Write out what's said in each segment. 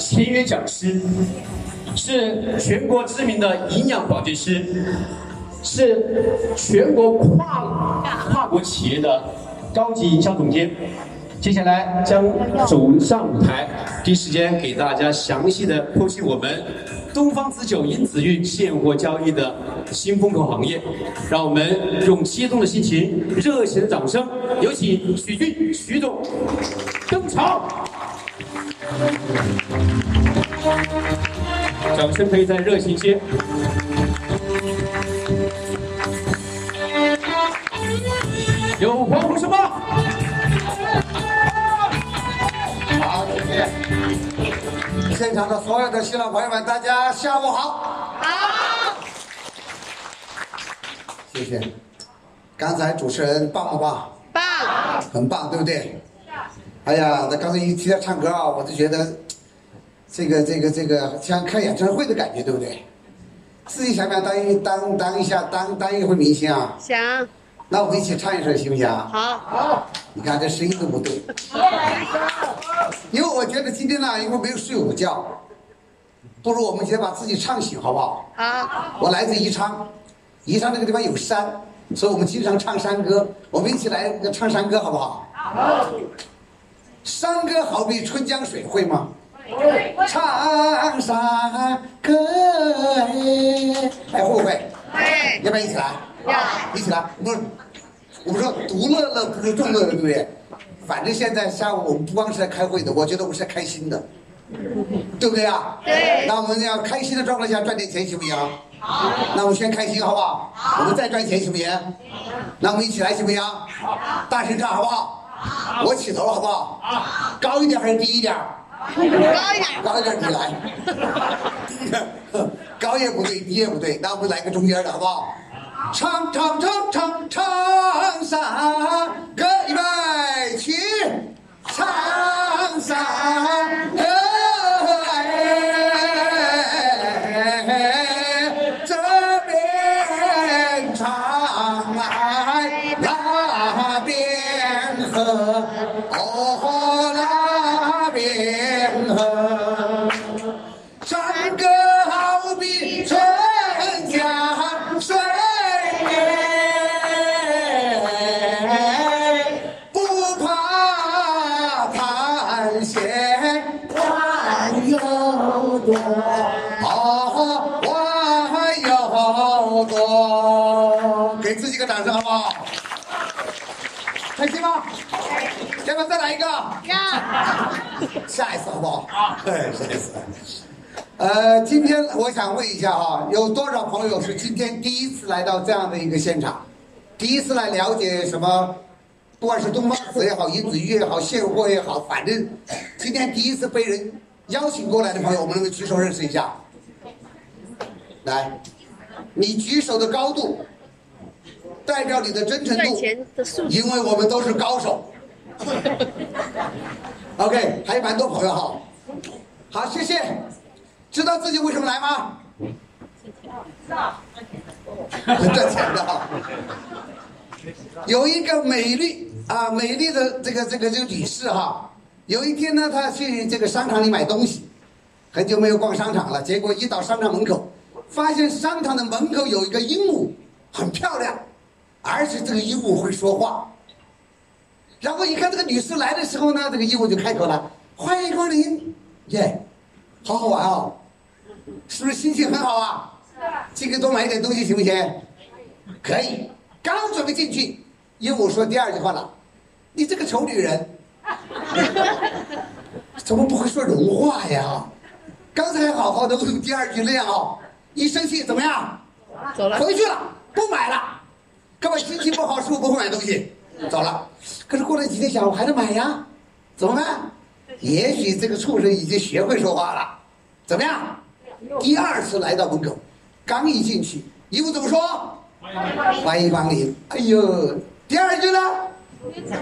签约讲师，是全国知名的营养保健师，是全国跨跨国企业的高级营销总监。接下来将走上舞台，第一时间给大家详细的剖析我们东方紫酒银子运现货交易的新风口行业。让我们用激动的心情、热情的掌声，有请许俊许总登场。掌声可以再热情一些。有欢呼声吗？好，谢谢。现场的所有的新老朋友们，大家下午好。好。谢谢。刚才主持人棒不棒？棒。很棒，对不对？哎呀，那刚才一提到唱歌啊，我就觉得，这个这个这个像开演唱会的感觉，对不对？自己想不想当一当当一下当当一回明星啊？想。那我们一起唱一首行不行？好。好。你看这声音都不对。因为我觉得今天呢，因为没有睡午觉，不如我们先把自己唱醒，好不好？好。我来自宜昌，宜昌这个地方有山，所以我们经常唱山歌。我们一起来唱山歌，好不好？好。山歌好比春江水，会吗？会。唱山歌，哎，哎，会不会？会。要不要一起来？要。一起来，我们，我们说独乐乐不如众乐乐，对不对？反正现在下午我们不光是在开会的，我觉得我们是开心的，对不对啊？对。那我们要开心的状况下赚点钱，行不行？好。那我们先开心，好不好？好。我们再赚钱，行不行？那我们一起来，行不行？好。大声唱，好不好？我起头了，好不好？啊，高一点还是低一点？高一点。高一点，你来。低一点，高也不对，低也不对，那我们来个中间的，好不好？唱唱唱唱唱山歌，预备起，唱山来一个？要。下一次好不好？啊。对，下一次。呃，今天我想问一下哈，有多少朋友是今天第一次来到这样的一个现场，第一次来了解什么？不管是东方紫也好，银子玉也好，现货也好，反正今天第一次被人邀请过来的朋友，我们能不能举手认识一下？来，你举手的高度。代表你的真诚度，因为我们都是高手。OK，还有蛮多朋友哈，好，谢谢。知道自己为什么来吗？知道，赚钱的哈。有一个美丽啊，美丽的这个这个这个女士哈，有一天呢，她去这个商场里买东西，很久没有逛商场了，结果一到商场门口，发现商场的门口有一个鹦鹉，很漂亮。而且这个鹦鹉会说话，然后一看这个女士来的时候呢，这个鹦鹉就开口了：“欢迎光临，耶，好好玩哦，是不是心情很好啊？进去多买一点东西行不行？可以。刚准备进去，鹦鹉说第二句话了：你这个丑女人，怎么不会说人话呀？刚才好好的，为什么第二句那样哦？一生气怎么样？走了，回去了，不买了。”各位心情不好，是不是不会买东西？走了。可是过了几天，想我还得买呀，怎么办？也许这个畜生已经学会说话了。怎么样？第二次来到门口，刚一进去，鹦鹉怎么说？欢迎光临。哎呦，第二句呢？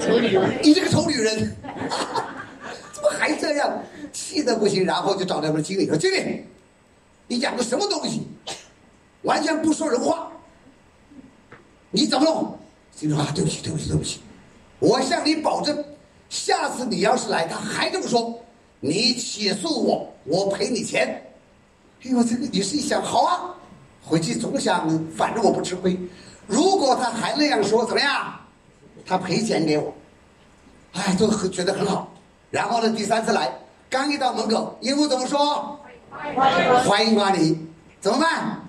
丑女人，你这个丑女人，怎么还这样？气得不行，然后就找那边经理说：“经理，你养的什么东西？完全不说人话。”你怎么弄？经理说啊，对不起，对不起，对不起，我向你保证，下次你要是来，他还这么说，你起诉我，我赔你钱。哎呦，这个女士一想，好啊，回去总想，反正我不吃亏。如果他还那样说，怎么样？他赔钱给我，哎，就很觉得很好。然后呢，第三次来，刚一到门口，英文怎么说？欢迎光临，怎么办？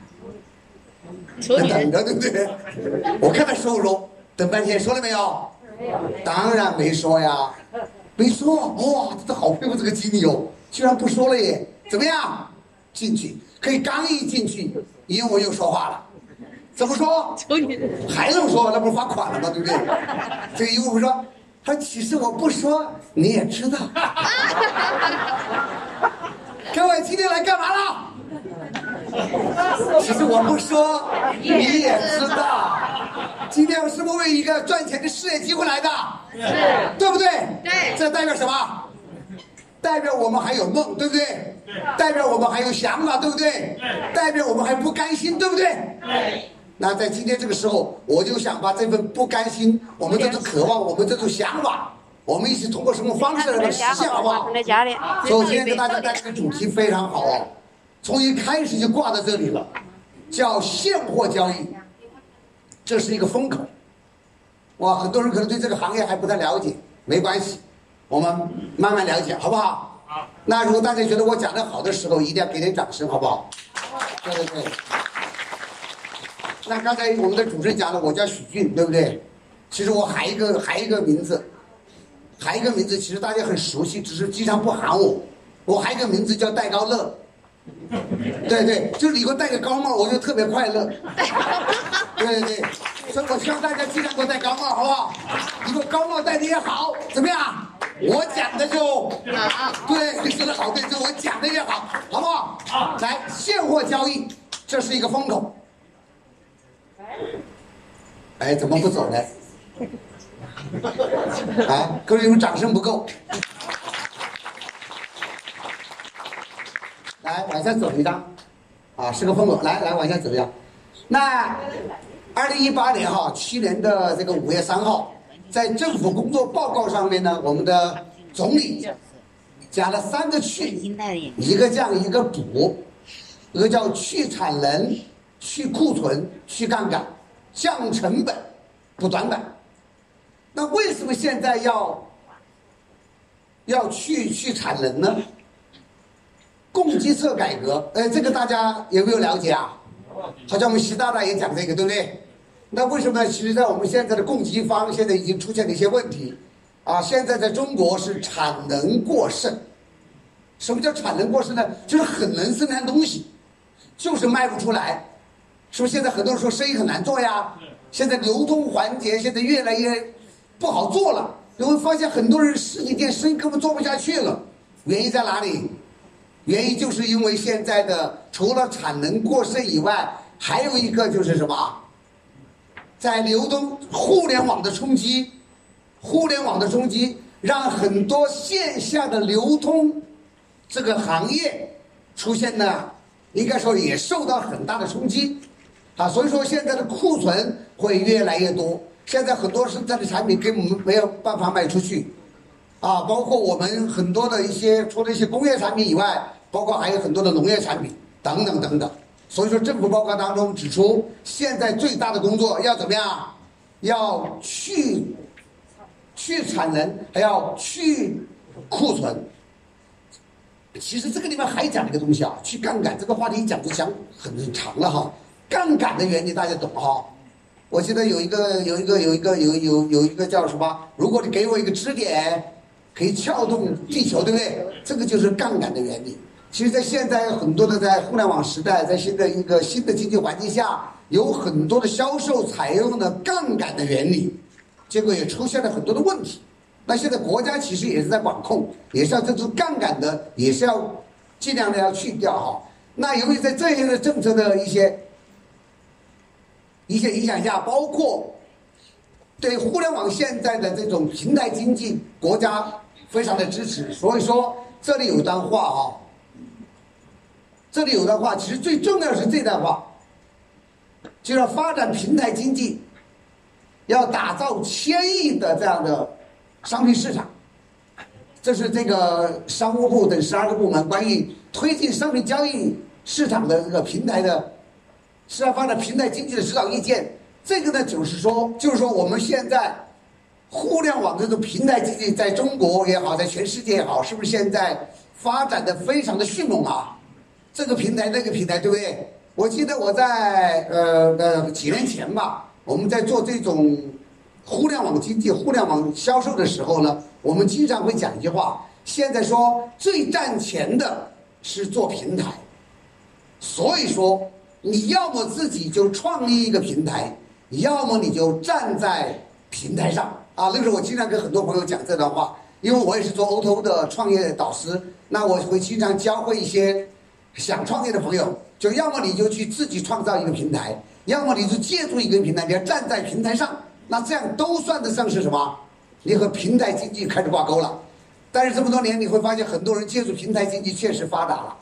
等着，对不对？我看他说不说，等半天说了没有？当然没说呀，没说。哇，真的好佩服这个经理哦，居然不说了耶！怎么样？进去可以刚一进去，英文又说话了，怎么说？求你还能说，那不是罚款了吗？对不对？这个英文说，他说其实我不说你也知道。各位今天来干嘛了？其实我不说你也知道。今天我是不是为一个赚钱的事业机会来的？是对不对？对这代表什么？代表我们还有梦，对不对？代表我们还有想法，对不对？代表我们还不甘心，对不对？那在今天这个时候，我就想把这份不甘心，我们这种渴望，我们这种想法，我们一起通过什么方式让它实现，好不好？在家里。所以我今天跟大家带来的主题非常好哦，从一开始就挂在这里了，叫现货交易，这是一个风口。哇，很多人可能对这个行业还不太了解，没关系，我们慢慢了解，好不好？好。那如果大家觉得我讲的好的时候，一定要给点掌声，好不好？对对对。那刚才我们的主持人讲了，我叫许俊，对不对？其实我还一个还一个名字，还一个名字，其实大家很熟悉，只是经常不喊我。我还有一个名字叫戴高乐，对对，就是你给我戴个高帽，我就特别快乐。对 对对，所以我希望大家尽量给我戴高帽，好不好？你给我高帽戴的也好，怎么样？我讲的就对，你说的好，对，就我讲的也好，好不好？好，来现货交易，这是一个风口。哎，怎么不走呢？啊，各位有掌声不够。来，往下走一张，啊，是个风口。来来，往下走一张。那二零一八年哈，去年的这个五月三号，在政府工作报告上面呢，我们的总理讲了三个去，一个降，一个补，一个叫去产能、去库存、去杠杆，降成本、补短板。那为什么现在要要去去产能呢？供给侧改革，呃，这个大家有没有了解啊？好像我们习大大也讲这个，对不对？那为什么？其实，在我们现在的供给方，现在已经出现了一些问题，啊，现在在中国是产能过剩。什么叫产能过剩呢？就是很能生产东西，就是卖不出来。是不是现在很多人说生意很难做呀？现在流通环节现在越来越不好做了，你会发现很多人实体店生意根本做不下去了。原因在哪里？原因就是因为现在的除了产能过剩以外，还有一个就是什么，在流动互联网的冲击，互联网的冲击让很多线下的流通这个行业出现了，应该说也受到很大的冲击，啊，所以说现在的库存会越来越多，现在很多生产的产品根本没有办法卖出去，啊，包括我们很多的一些除了一些工业产品以外。包括还有很多的农业产品等等等等，所以说政府报告当中指出，现在最大的工作要怎么样？要去去产能，还要去库存。其实这个地方还讲一个东西啊，去杠杆这个话题一讲就讲很长了哈。杠杆的原理大家懂哈？我记得有一个有一个有一个有有有一个叫什么？如果你给我一个支点，可以撬动地球，对不对？这个就是杠杆的原理。其实，在现在很多的在互联网时代，在现在一个新的经济环境下，有很多的销售采用了杠杆的原理，结果也出现了很多的问题。那现在国家其实也是在管控，也是要这种杠杆的，也是要尽量的要去掉哈。那由于在这些的政策的一些一些影响下，包括对互联网现在的这种平台经济，国家非常的支持。所以说，这里有段话哈。这里有段话，其实最重要是这段话，就要发展平台经济，要打造千亿的这样的商品市场，这是这个商务部等十二个部门关于推进商品交易市场的这个平台的市场发展平台经济的指导意见。这个呢，就是说，就是说我们现在互联网这种平台经济在中国也好，在全世界也好，是不是现在发展的非常的迅猛啊？这个平台那个平台，对不对？我记得我在呃呃几年前吧，我们在做这种互联网经济、互联网销售的时候呢，我们经常会讲一句话：现在说最赚钱的是做平台。所以说，你要么自己就创立一个平台，要么你就站在平台上啊。那个时候我经常跟很多朋友讲这段话，因为我也是做 O2O 的创业导师，那我会经常教会一些想创业的朋友。就要么你就去自己创造一个平台，要么你就借助一个平台，你要站在平台上，那这样都算得上是什么？你和平台经济开始挂钩了。但是这么多年，你会发现很多人借助平台经济确实发达了。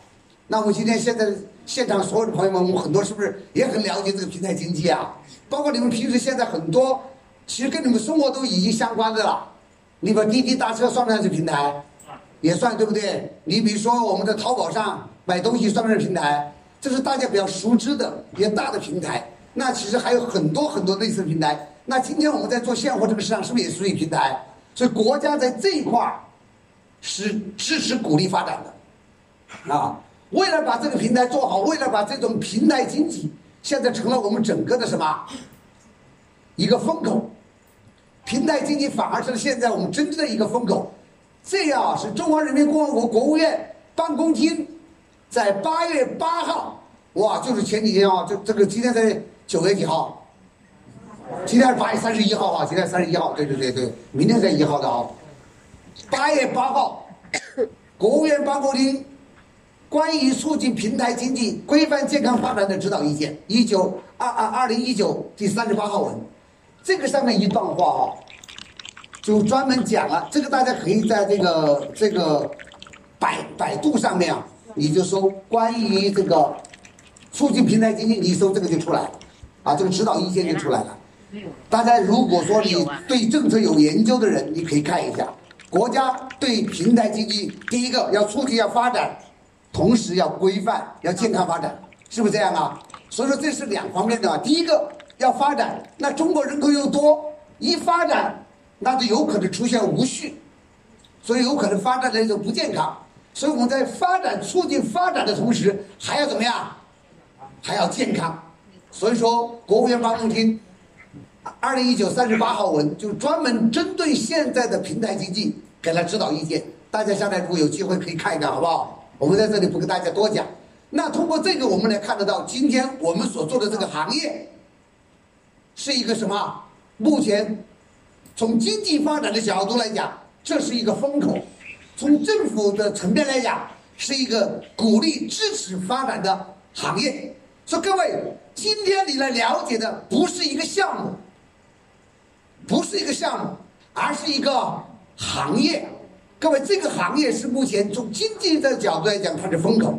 那我们今天现在现场所有的朋友们，我们很多是不是也很了解这个平台经济啊？包括你们平时现在很多，其实跟你们生活都已经相关的了。你把滴滴打车算不算是平台？也算，对不对？你比如说我们在淘宝上买东西算不算平台？这是大家比较熟知的比较大的平台，那其实还有很多很多类似的平台。那今天我们在做现货这个市场，是不是也属于平台？所以国家在这一块儿是支持鼓励发展的，啊，为了把这个平台做好，为了把这种平台经济现在成了我们整个的什么一个风口，平台经济反而是现在我们真正的一个风口。这样是中华人民共和国国务院办公厅。在八月八号，哇，就是前几天啊，这这个今天在九月几号？今天是八月三十一号啊，今天三十一号，对对对对，明天才一号的啊。八月八号，国务院办公厅关于促进平台经济规范健康发展的指导意见，一九二二二零一九第三十八号文，这个上面一段话啊，就专门讲了，这个大家可以在这个这个百百度上面啊。你就搜关于这个促进平台经济，你搜这个就出来，啊，这个指导意见就出来了。大家如果说你对政策有研究的人，你可以看一下，国家对平台经济，第一个要促进要发展，同时要规范要健康发展，是不是这样啊？所以说这是两方面的。第一个要发展，那中国人口又多，一发展那就有可能出现无序，所以有可能发展的一种不健康。所以我们在发展、促进发展的同时，还要怎么样？还要健康。所以说，国务院办公厅二零一九三十八号文就专门针对现在的平台经济给了指导意见。大家将来如果有机会可以看一看，好不好？我们在这里不跟大家多讲。那通过这个，我们来看得到，今天我们所做的这个行业是一个什么？目前从经济发展的角度来讲，这是一个风口。从政府的层面来讲，是一个鼓励支持发展的行业。说各位，今天你来了解的不是一个项目，不是一个项目，而是一个行业。各位，这个行业是目前从经济的角度来讲，它是风口；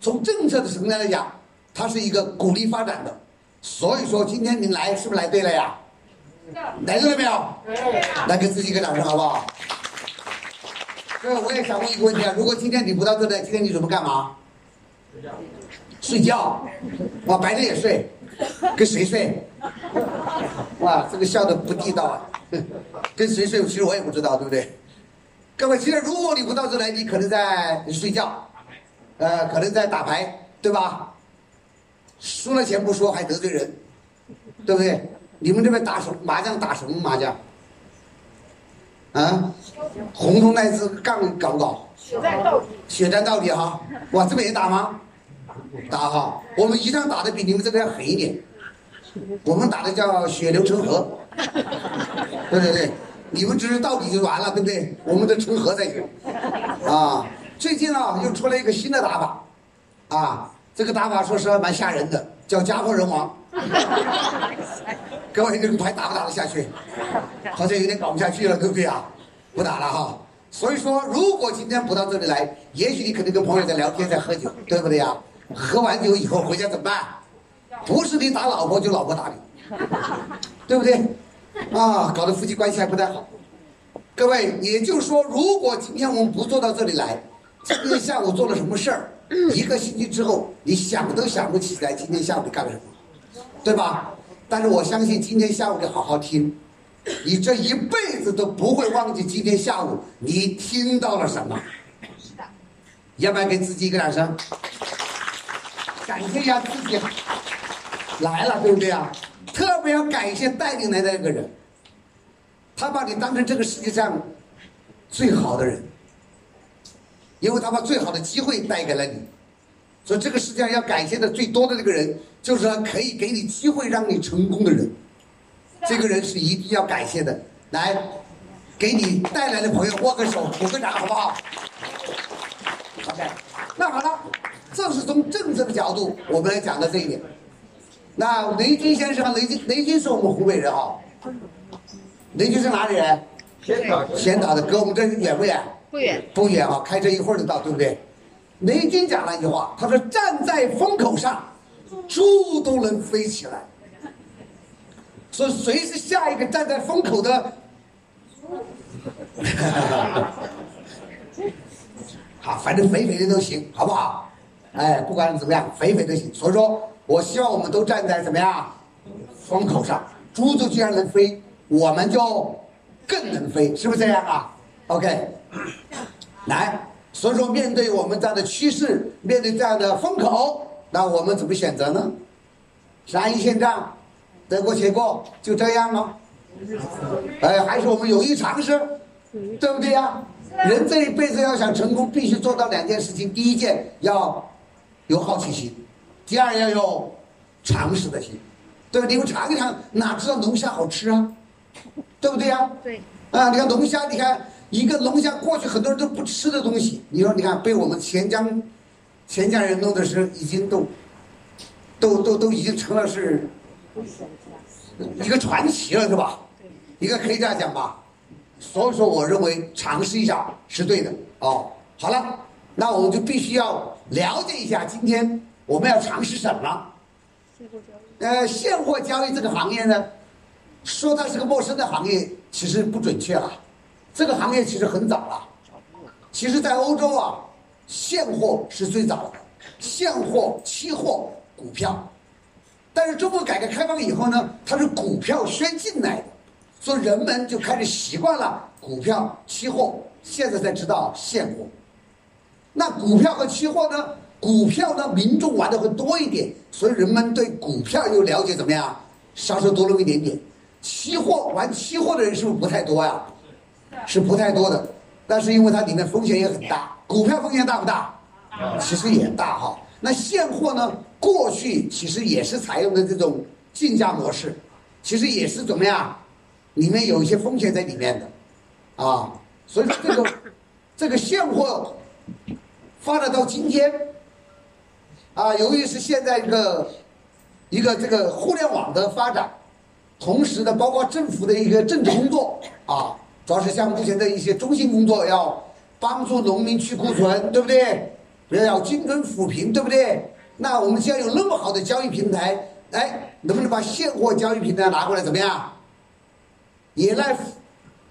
从政策的层面来讲，它是一个鼓励发展的。所以说，今天您来是不是来对了呀？来对了没有？来给自己一个掌声，好不好？各位，我也想问一个问题啊，如果今天你不到这来，今天你准备干嘛？睡觉。睡觉。哇，白天也睡，跟谁睡？哇，这个笑的不地道啊！跟谁睡？其实我也不知道，对不对？各位，其实如果你不到这来，你可能在睡觉，呃，可能在打牌，对吧？输了钱不说，还得罪人，对不对？你们这边打什麻将？打什么麻将？啊，红铜那次杠搞不搞？血战到底。血战到底哈！哇，这边也打吗？打哈！我们一仗打的比你们这边要狠一点，我们打的叫血流成河。对对对，你们只是到底就完了，对不对？我们得成河才行。啊，最近啊又出了一个新的打法，啊，这个打法说实话蛮吓人的，叫家破人亡。各位，这个牌打不打得下去？好像有点搞不下去了，对不对啊？不打了哈。所以说，如果今天不到这里来，也许你可能跟朋友在聊天，在喝酒，对不对呀？喝完酒以后回家怎么办？不是你打老婆，就老婆打你，对不对？啊，搞得夫妻关系还不太好。各位，也就是说，如果今天我们不坐到这里来，今天下午做了什么事儿，一个星期之后，你想都想不起来今天下午干了什么，对吧？但是我相信今天下午你好好听，你这一辈子都不会忘记今天下午你听到了什么。要不要给自己一个掌声？感谢一下自己来了，对不对啊？特别要感谢带领来的那个人，他把你当成这个世界上最好的人，因为他把最好的机会带给了你。所以这个世界上要感谢的最多的那个人，就是他可以给你机会让你成功的人。这个人是一定要感谢的。来，给你带来的朋友握个手，鼓个掌，好不好？OK，那好了，这是从政治的角度我们来讲的这一点。那雷军先生，雷军雷军是我们湖北人啊。雷军是哪里人？先导先导的，隔我们这远不远？不远。不远啊，开车一会儿就到，对不对？雷军讲了一句话，他说：“站在风口上，猪都能飞起来。”说谁是下一个站在风口的？好，反正肥肥的都行，好不好？哎，不管怎么样，肥肥都行。所以说我希望我们都站在怎么样风口上，猪都既然能飞，我们就更能飞，是不是这样啊？OK，来，所以说面对我们这样的趋势，面对这样的风口，那我们怎么选择呢？山一线仗，得过且过，就这样吗？哎，还是我们勇于尝试，对不对呀？人这一辈子要想成功，必须做到两件事情：第一件要有好奇心，第二要有尝试的心，对吧？你们尝一尝，哪知道龙虾好吃啊？对不对呀？对。啊，你看龙虾，你看一个龙虾，过去很多人都不吃的东西，你说你看被我们钱江钱家人弄的是已经都都都都已经成了是一个传奇了，是吧？应该可以这样讲吧？所以说，我认为尝试一下是对的哦。好了，那我们就必须要了解一下，今天我们要尝试什么？呃，现货交易这个行业呢，说它是个陌生的行业，其实不准确了。这个行业其实很早了，其实，在欧洲啊，现货是最早的，现货、期货、股票。但是中国改革开放以后呢，它是股票先进来的。所以人们就开始习惯了股票、期货，现在才知道现货。那股票和期货呢？股票呢，民众玩的会多一点，所以人们对股票又了解怎么样？稍稍多了一点点。期货玩期货的人是不是不太多呀？是不太多的。但是因为它里面风险也很大，股票风险大不大？其实也大哈。那现货呢？过去其实也是采用的这种竞价模式，其实也是怎么样？里面有一些风险在里面的，啊，所以说这个这个现货发展到今天，啊，由于是现在一个一个这个互联网的发展，同时呢，包括政府的一个政治工作啊，主要是像目前的一些中心工作，要帮助农民去库存，对不对？要要精准扶贫，对不对？那我们既然有那么好的交易平台，哎，能不能把现货交易平台拿过来，怎么样？也来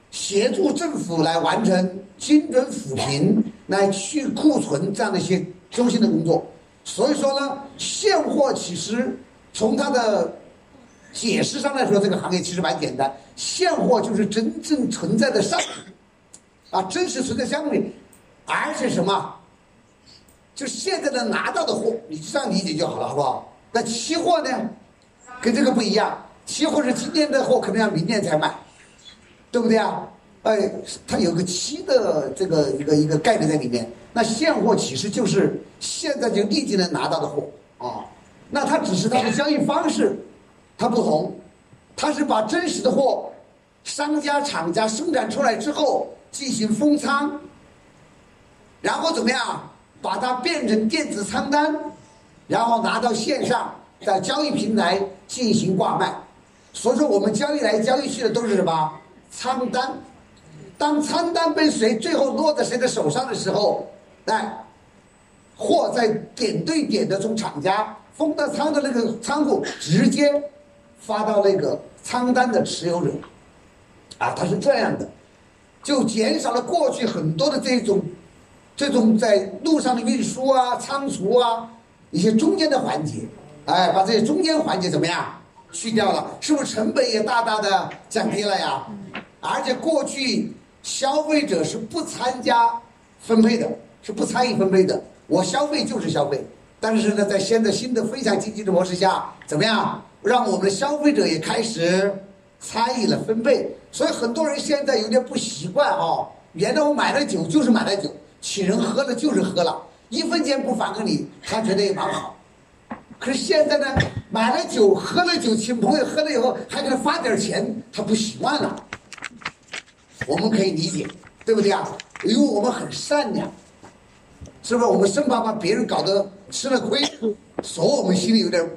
协助政府来完成精准扶贫、来去库存这样的一些中心的工作。所以说呢，现货其实从它的解释上来说，这个行业其实蛮简单。现货就是真正存在的商品，啊，真实存在商品，而且什么，就现在的拿到的货，你这样理解就好了，好不好？那期货呢，跟这个不一样，期货是今天的货，可能要明年才卖。对不对啊？哎，它有个期的这个一个一个概念在里面。那现货其实就是现在就立即能拿到的货啊。那它只是它的交易方式，它不同，它是把真实的货，商家厂家生产出来之后进行封仓，然后怎么样把它变成电子仓单，然后拿到线上在交易平台进行挂卖。所以说我们交易来交易去的都是什么？仓单，当仓单被谁最后落在谁的手上的时候，哎，货在点对点的从厂家封的仓的那个仓库直接发到那个仓单的持有者，啊，它是这样的。就减少了过去很多的这种这种在路上的运输啊、仓储啊一些中间的环节，哎，把这些中间环节怎么样去掉了？是不是成本也大大的降低了呀？而且过去消费者是不参加分配的，是不参与分配的。我消费就是消费，但是呢，在现在新的分享经济的模式下，怎么样让我们的消费者也开始参与了分配？所以很多人现在有点不习惯哦。原来我买了酒就是买了酒，请人喝了就是喝了，一分钱不返给你，他觉得也蛮好。可是现在呢，买了酒喝了酒，请朋友喝了以后还给他发点钱，他不习惯了。我们可以理解，对不对啊？因为我们很善良，是不是？我们生怕把别人搞得吃了亏，所以我们心里有点